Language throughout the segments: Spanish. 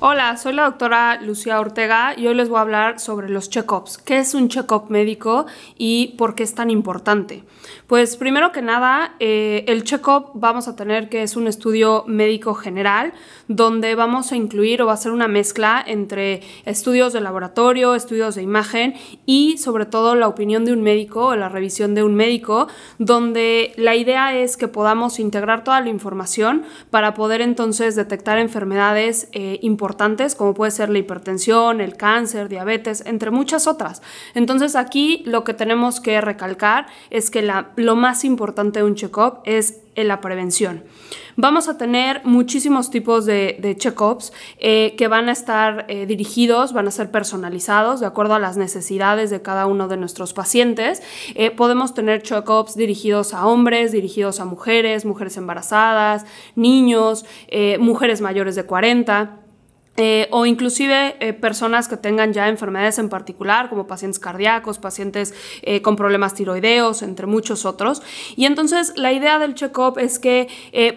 Hola, soy la doctora Lucía Ortega y hoy les voy a hablar sobre los check-ups. ¿Qué es un check-up médico y por qué es tan importante? Pues primero que nada, eh, el check-up vamos a tener que es un estudio médico general donde vamos a incluir o va a ser una mezcla entre estudios de laboratorio, estudios de imagen y sobre todo la opinión de un médico o la revisión de un médico, donde la idea es que podamos integrar toda la información para poder entonces detectar enfermedades eh, importantes como puede ser la hipertensión, el cáncer, diabetes, entre muchas otras. Entonces aquí lo que tenemos que recalcar es que lo más importante de un check-up es la prevención. Vamos a tener muchísimos tipos de, check-ups eh, que van a estar eh, dirigidos, van a ser personalizados de acuerdo a las necesidades de cada uno de nuestros pacientes. Eh, podemos tener check-ups dirigidos a hombres, dirigidos a mujeres, mujeres embarazadas, niños, mujeres mayores de 40. Eh, o inclusive eh, personas que tengan ya enfermedades en particular, como pacientes cardíacos, pacientes eh, con problemas tiroideos, entre muchos otros. Y entonces la idea del check-up es que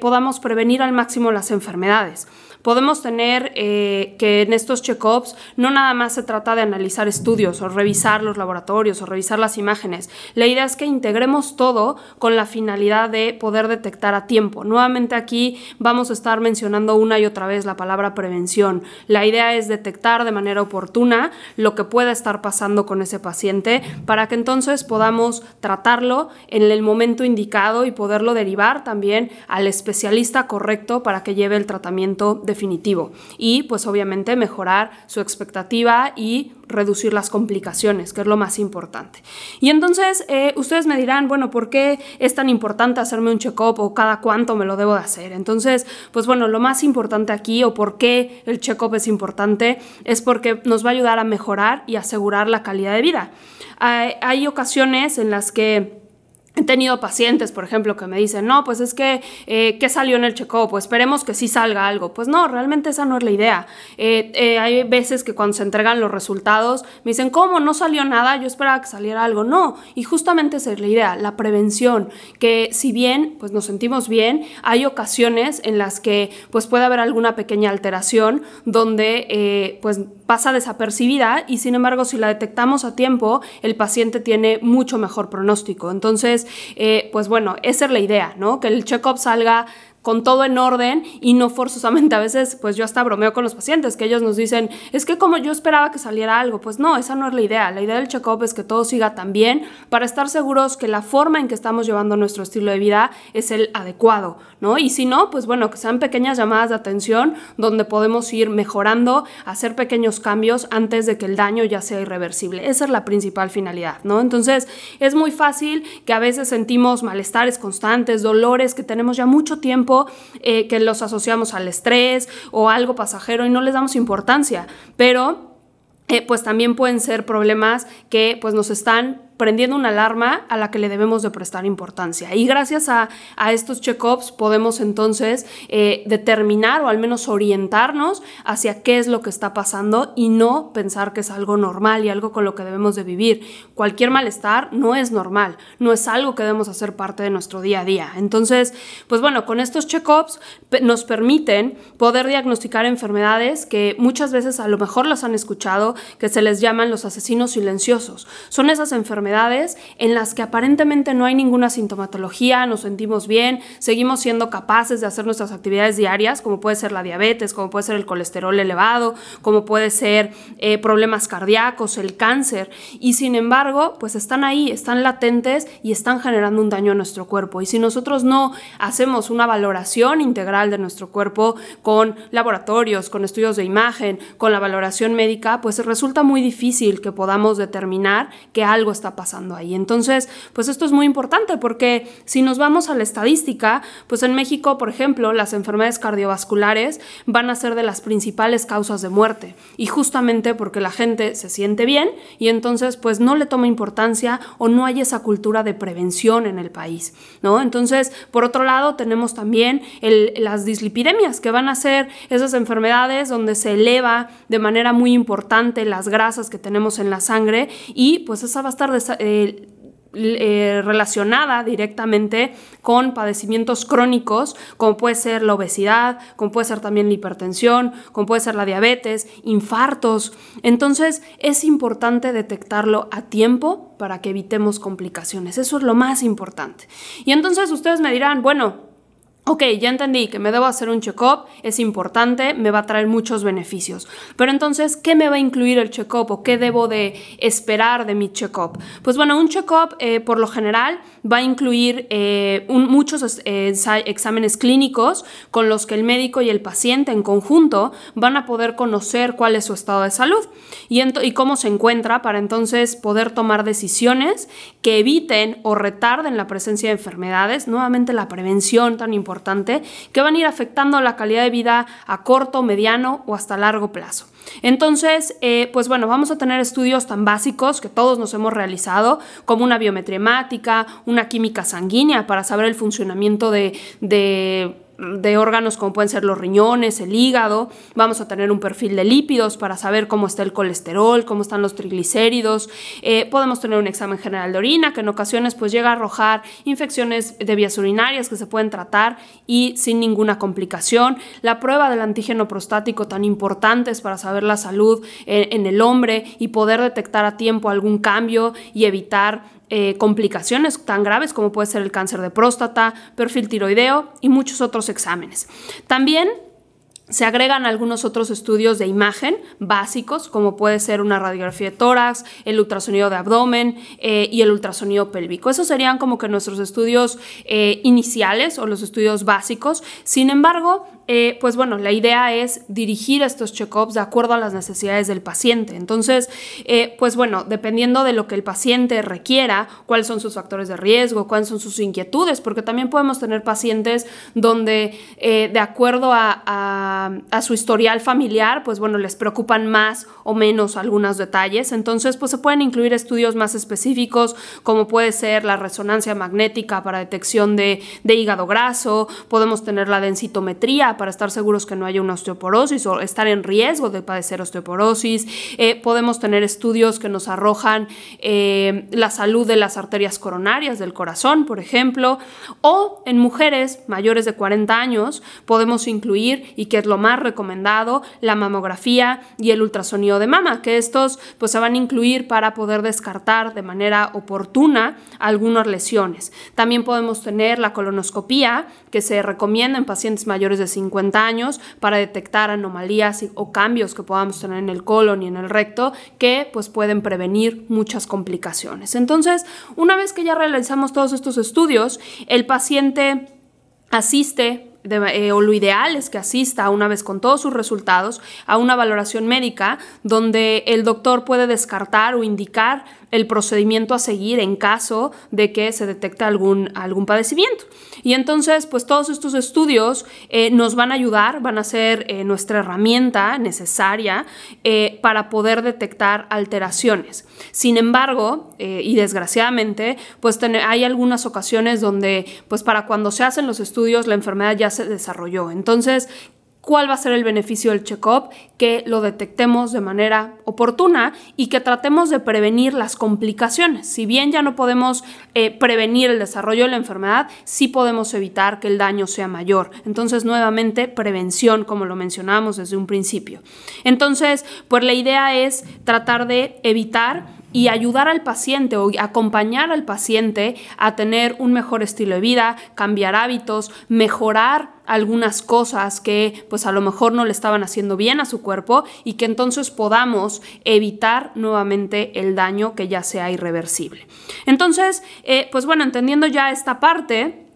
podamos prevenir al máximo las enfermedades podemos tener eh, que en estos check-ups no nada más se trata de analizar estudios o revisar los laboratorios o revisar las imágenes. La idea es que integremos todo con la finalidad de poder detectar a tiempo. Nuevamente aquí vamos a estar mencionando una y otra vez la palabra prevención. La idea es detectar de manera oportuna lo que pueda estar pasando con ese paciente para que entonces podamos tratarlo en el momento indicado y poderlo derivar también al especialista correcto para que lleve el tratamiento definitivo y pues obviamente mejorar su expectativa y reducir las complicaciones, que es lo más importante. Y entonces eh, ustedes me dirán, bueno, ¿por qué es tan importante hacerme un check-up o cada cuánto me lo debo de hacer? Entonces, pues bueno, lo más importante aquí o por qué el check-up es importante es porque nos va a ayudar a mejorar y asegurar la calidad de vida. hay ocasiones en las que He tenido pacientes, por ejemplo, que me dicen, no, pues es que, eh, ¿qué salió en el check-up? Pues esperemos que sí salga algo. Pues no, realmente esa no es la idea. Eh, eh, hay veces que cuando se entregan los resultados me dicen, ¿cómo? No salió nada, yo esperaba que saliera algo. No, y justamente esa es la idea, la prevención, que si bien pues nos sentimos bien, hay ocasiones en las que pues puede haber alguna pequeña alteración donde pues pasa desapercibida y sin embargo si la detectamos a tiempo, el paciente tiene mucho mejor pronóstico. Entonces, eh, pues bueno, esa es la idea, ¿no? Que el check-up salga con todo en orden y no forzosamente a veces, pues yo hasta bromeo con los pacientes, que ellos nos dicen, es que como yo esperaba que saliera algo, pues no, esa no es la idea. La idea del check-up es que todo siga tan bien para estar seguros que la forma en que estamos llevando nuestro estilo de vida es el adecuado, ¿no? Y si no, pues bueno, que sean pequeñas llamadas de atención donde podemos ir mejorando, hacer pequeños cambios antes de que el daño ya sea irreversible. Esa es la principal finalidad, ¿no? Entonces, es muy fácil que a veces sentimos malestares constantes, dolores que tenemos ya mucho tiempo eh, que los asociamos al estrés o algo pasajero y no les damos importancia, pero eh, pues también pueden ser problemas que pues nos están prendiendo una alarma a la que le debemos de prestar importancia. Y gracias a, estos check-ups podemos entonces eh, determinar o al menos orientarnos hacia qué es lo que está pasando y no pensar que es algo normal y algo con lo que debemos de vivir. Cualquier malestar no es normal, no es algo que debemos hacer parte de nuestro día a día. Entonces, pues bueno, con estos check-ups nos permiten poder diagnosticar enfermedades que muchas veces a lo mejor las han escuchado, que se les llaman los asesinos silenciosos. Son esas enfermedades en las que aparentemente no hay ninguna sintomatología, nos sentimos bien, seguimos siendo capaces de hacer nuestras actividades diarias, como puede ser la diabetes, como puede ser el colesterol elevado, como puede ser eh, problemas cardíacos, el cáncer, y sin embargo, pues están ahí, están latentes y están generando un daño a nuestro cuerpo. Y si nosotros no hacemos una valoración integral de nuestro cuerpo con laboratorios, con estudios de imagen, con la valoración médica, pues resulta muy difícil que podamos determinar que algo está pasando pasando ahí. Entonces, pues esto es muy importante porque si nos vamos a la estadística, pues en México, por ejemplo, las enfermedades cardiovasculares van a ser de las principales causas de muerte y justamente porque la gente se siente bien y entonces pues no le toma importancia o no hay esa cultura de prevención en el país, ¿no? Entonces, por otro lado, tenemos también las dislipidemias, que van a ser esas enfermedades donde se eleva de manera muy importante las grasas que tenemos en la sangre y pues esa va a estar eh, eh, relacionada directamente con padecimientos crónicos, como puede ser la obesidad, como puede ser también la hipertensión, como puede ser la diabetes, infartos. Entonces es importante detectarlo a tiempo para que evitemos complicaciones. Eso es lo más importante. Y entonces ustedes me dirán, bueno, Ok, ya entendí que me debo hacer un check-up, es importante, me va a traer muchos beneficios. Pero entonces, ¿qué me va a incluir el check-up o qué debo de esperar de mi check-up? Pues bueno, un check-up eh, por lo general va a incluir eh, muchos eh, exámenes clínicos con los que el médico y el paciente en conjunto van a poder conocer cuál es su estado de salud y, y cómo se encuentra para entonces poder tomar decisiones que eviten o retarden la presencia de enfermedades, nuevamente la prevención tan importante que van a ir afectando la calidad de vida a corto, mediano o hasta largo plazo. Entonces, eh, pues bueno, vamos a tener estudios tan básicos que todos nos hemos realizado, como una biometría hemática, una química sanguínea para saber el funcionamiento de de órganos como pueden ser los riñones, el hígado, vamos a tener un perfil de lípidos para saber cómo está el colesterol, cómo están los triglicéridos, eh, podemos tener un examen general de orina que en ocasiones pues llega a arrojar infecciones de vías urinarias que se pueden tratar y sin ninguna complicación, la prueba del antígeno prostático tan importante es para saber la salud en, en el hombre y poder detectar a tiempo algún cambio y evitar eh, complicaciones tan graves como puede ser el cáncer de próstata, perfil tiroideo y muchos otros exámenes. También se agregan algunos otros estudios de imagen básicos, como puede ser una radiografía de tórax, el ultrasonido de abdomen eh, y el ultrasonido pélvico. Esos serían como que nuestros estudios eh, iniciales o los estudios básicos. Sin embargo, eh, pues bueno, la idea es dirigir estos check-ups de acuerdo a las necesidades del paciente. Entonces, pues bueno, dependiendo de lo que el paciente requiera, cuáles son sus factores de riesgo, cuáles son sus inquietudes, porque también podemos tener pacientes donde, de acuerdo a a, su historial familiar, pues bueno, les preocupan más o menos algunos detalles. Entonces, pues se pueden incluir estudios más específicos, como puede ser la resonancia magnética para detección de, hígado graso, podemos tener la densitometría para estar seguros que no haya una osteoporosis o estar en riesgo de padecer osteoporosis, eh, podemos tener estudios que nos arrojan eh, la salud de las arterias coronarias del corazón, por ejemplo, o en mujeres mayores de 40 años podemos incluir, y que es lo más recomendado, la mamografía y el ultrasonido de mama, que estos pues se van a incluir para poder descartar de manera oportuna algunas lesiones. También podemos tener la colonoscopía, que se recomienda en pacientes mayores de 50 años para detectar anomalías o cambios que podamos tener en el colon y en el recto que pues pueden prevenir muchas complicaciones. Entonces, una vez que ya realizamos todos estos estudios, el paciente asiste eh, o lo ideal es que asista una vez con todos sus resultados a una valoración médica donde el doctor puede descartar o indicar el procedimiento a seguir en caso de que se detecte algún, algún padecimiento. Y entonces, pues todos estos estudios eh, nos van a ayudar, van a ser eh, nuestra herramienta necesaria para poder detectar alteraciones. Sin embargo, y desgraciadamente, pues hay algunas ocasiones donde, pues para cuando se hacen los estudios, la enfermedad ya se desarrolló. Entonces, ¿cuál va a ser el beneficio del check-up? Que lo detectemos de manera oportuna y que tratemos de prevenir las complicaciones. Si bien ya no podemos eh, prevenir el desarrollo de la enfermedad, sí podemos evitar que el daño sea mayor. Entonces, nuevamente, prevención, como lo mencionamos desde un principio. Entonces, pues la idea es tratar de evitar y ayudar al paciente o acompañar al paciente a tener un mejor estilo de vida, cambiar hábitos, mejorar algunas cosas que pues a lo mejor no le estaban haciendo bien a su cuerpo y que entonces podamos evitar nuevamente el daño que ya sea irreversible. Entonces, eh, pues bueno, entendiendo ya esta parte,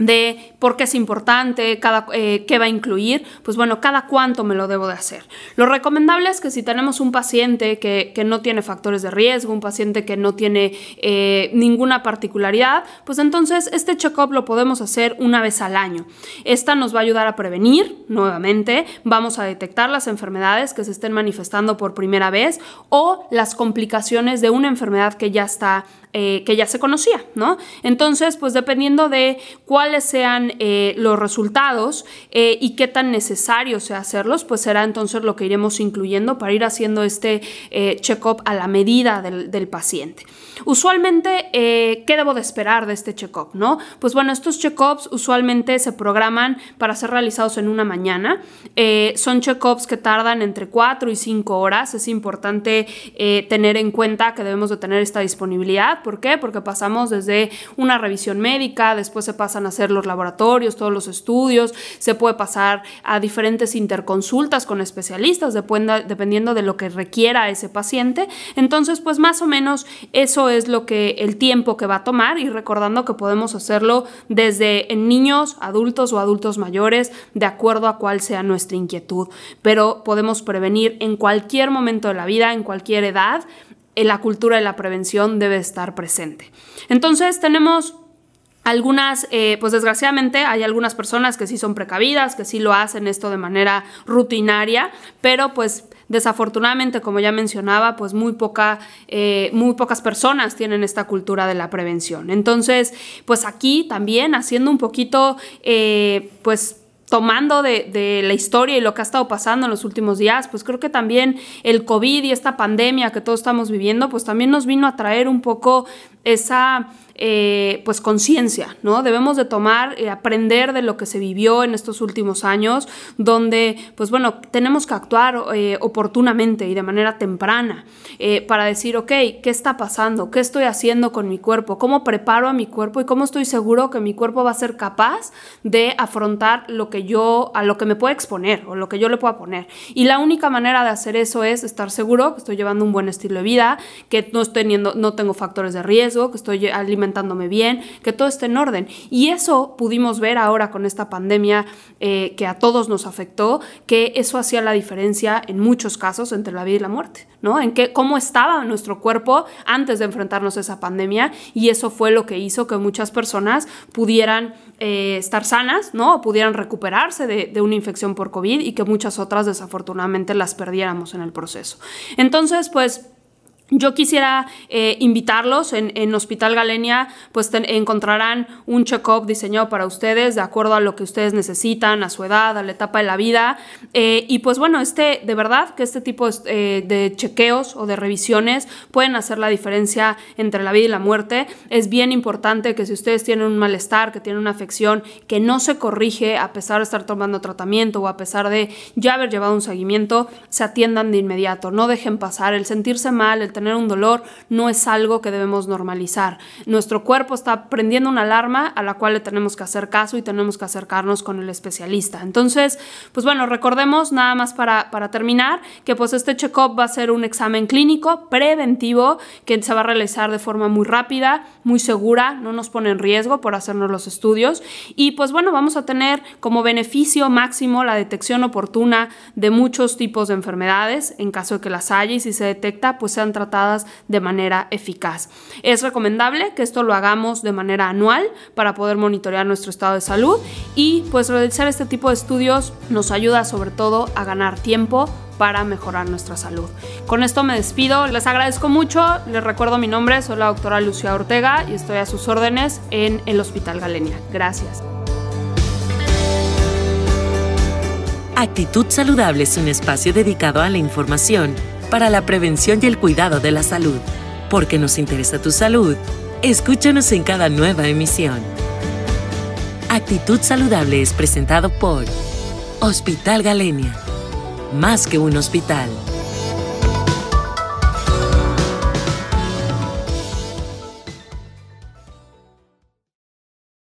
de por qué es importante, cada, eh, qué va a incluir, pues bueno, cada cuánto me lo debo de hacer. Lo recomendable es que si tenemos un paciente que, no tiene factores de riesgo, un paciente que no tiene eh, ninguna particularidad, pues entonces este check-up lo podemos hacer una vez al año. Esta nos va a ayudar a prevenir, nuevamente, vamos a detectar las enfermedades que se estén manifestando por primera vez o las complicaciones de una enfermedad que ya está eh, que ya se conocía, ¿no? Entonces, pues dependiendo de cuáles sean eh, los resultados eh, y qué tan necesario sea hacerlos, pues será entonces lo que iremos incluyendo para ir haciendo este check-up a la medida del, del paciente. Usualmente, ¿qué debo de esperar de este check-up, no? Pues bueno, estos check-ups usualmente se programan para ser realizados en una mañana. son check-ups que tardan entre 4 y 5 horas. Es importante tener en cuenta que debemos de tener esta disponibilidad ¿Por qué? Porque pasamos desde una revisión médica, después se pasan a hacer los laboratorios, todos los estudios, se puede pasar a diferentes interconsultas con especialistas, dependiendo de lo que requiera ese paciente. Entonces, pues más o menos eso es lo que el tiempo que va a tomar y recordando que podemos hacerlo desde en niños, adultos o adultos mayores, de acuerdo a cuál sea nuestra inquietud. Pero podemos prevenir en cualquier momento de la vida, en cualquier edad la cultura de la prevención debe estar presente. Entonces tenemos algunas, eh, pues desgraciadamente hay algunas personas que sí son precavidas, que sí lo hacen esto de manera rutinaria, pero pues desafortunadamente, como ya mencionaba, pues muy, poca, eh, muy pocas personas tienen esta cultura de la prevención. Entonces, pues aquí también haciendo un poquito, eh, pues tomando de, la historia y lo que ha estado pasando en los últimos días, pues creo que también el COVID y esta pandemia que todos estamos viviendo, pues también nos vino a traer un poco esa eh, pues conciencia, ¿no? Debemos de tomar, y aprender de lo que se vivió en estos últimos años, donde, pues bueno, tenemos que actuar eh, oportunamente y de manera temprana eh, para decir, ok, ¿qué está pasando? ¿Qué estoy haciendo con mi cuerpo? ¿Cómo preparo a mi cuerpo y cómo estoy seguro que mi cuerpo va a ser capaz de afrontar lo que yo, a lo que me puede exponer o lo que yo le pueda poner? Y la única manera de hacer eso es estar seguro que estoy llevando un buen estilo de vida, que no, estoy teniendo, no tengo factores de riesgo, que estoy alimentando bien, que todo esté en orden. Y eso pudimos ver ahora con esta pandemia eh, que a todos nos afectó, que eso hacía la diferencia en muchos casos entre la vida y la muerte, ¿no? En que, cómo estaba nuestro cuerpo antes de enfrentarnos a esa pandemia y eso fue lo que hizo que muchas personas pudieran eh, estar sanas, ¿no? Pudieran recuperarse de una infección por COVID y que muchas otras desafortunadamente las perdiéramos en el proceso. Entonces, pues yo quisiera eh, invitarlos en, Hospital Galenia, pues encontrarán un check-up diseñado para ustedes de acuerdo a lo que ustedes necesitan, a su edad, a la etapa de la vida. Eh, y pues bueno, este, de verdad que este tipo eh, de chequeos o de revisiones pueden hacer la diferencia entre la vida y la muerte. Es bien importante que si ustedes tienen un malestar, que tienen una afección que no se corrige a pesar de estar tomando tratamiento o a pesar de ya haber llevado un seguimiento, se atiendan de inmediato. No dejen pasar el sentirse mal, el tener un dolor no es algo que debemos normalizar. Nuestro cuerpo está prendiendo una alarma a la cual le tenemos que hacer caso y tenemos que acercarnos con el especialista. Entonces, pues bueno, recordemos nada más para, para terminar que pues este check-up va a ser un examen clínico preventivo que se va a realizar de forma muy rápida, muy segura, no nos pone en riesgo por hacernos los estudios y pues bueno, vamos a tener como beneficio máximo la detección oportuna de muchos tipos de enfermedades en caso de que las haya y si se detecta pues sean tratadas de manera eficaz. Es recomendable que esto lo hagamos de manera anual para poder monitorear nuestro estado de salud y pues realizar este tipo de estudios nos ayuda sobre todo a ganar tiempo para mejorar nuestra salud. Con esto me despido, les agradezco mucho, les recuerdo mi nombre, soy la doctora Lucia Ortega y estoy a sus órdenes en el Hospital Galenia. Gracias. Actitud Saludable es un espacio dedicado a la información para la prevención y el cuidado de la salud. Porque nos interesa tu salud, escúchanos en cada nueva emisión. Actitud Saludable es presentado por Hospital Galenia. Más que un hospital.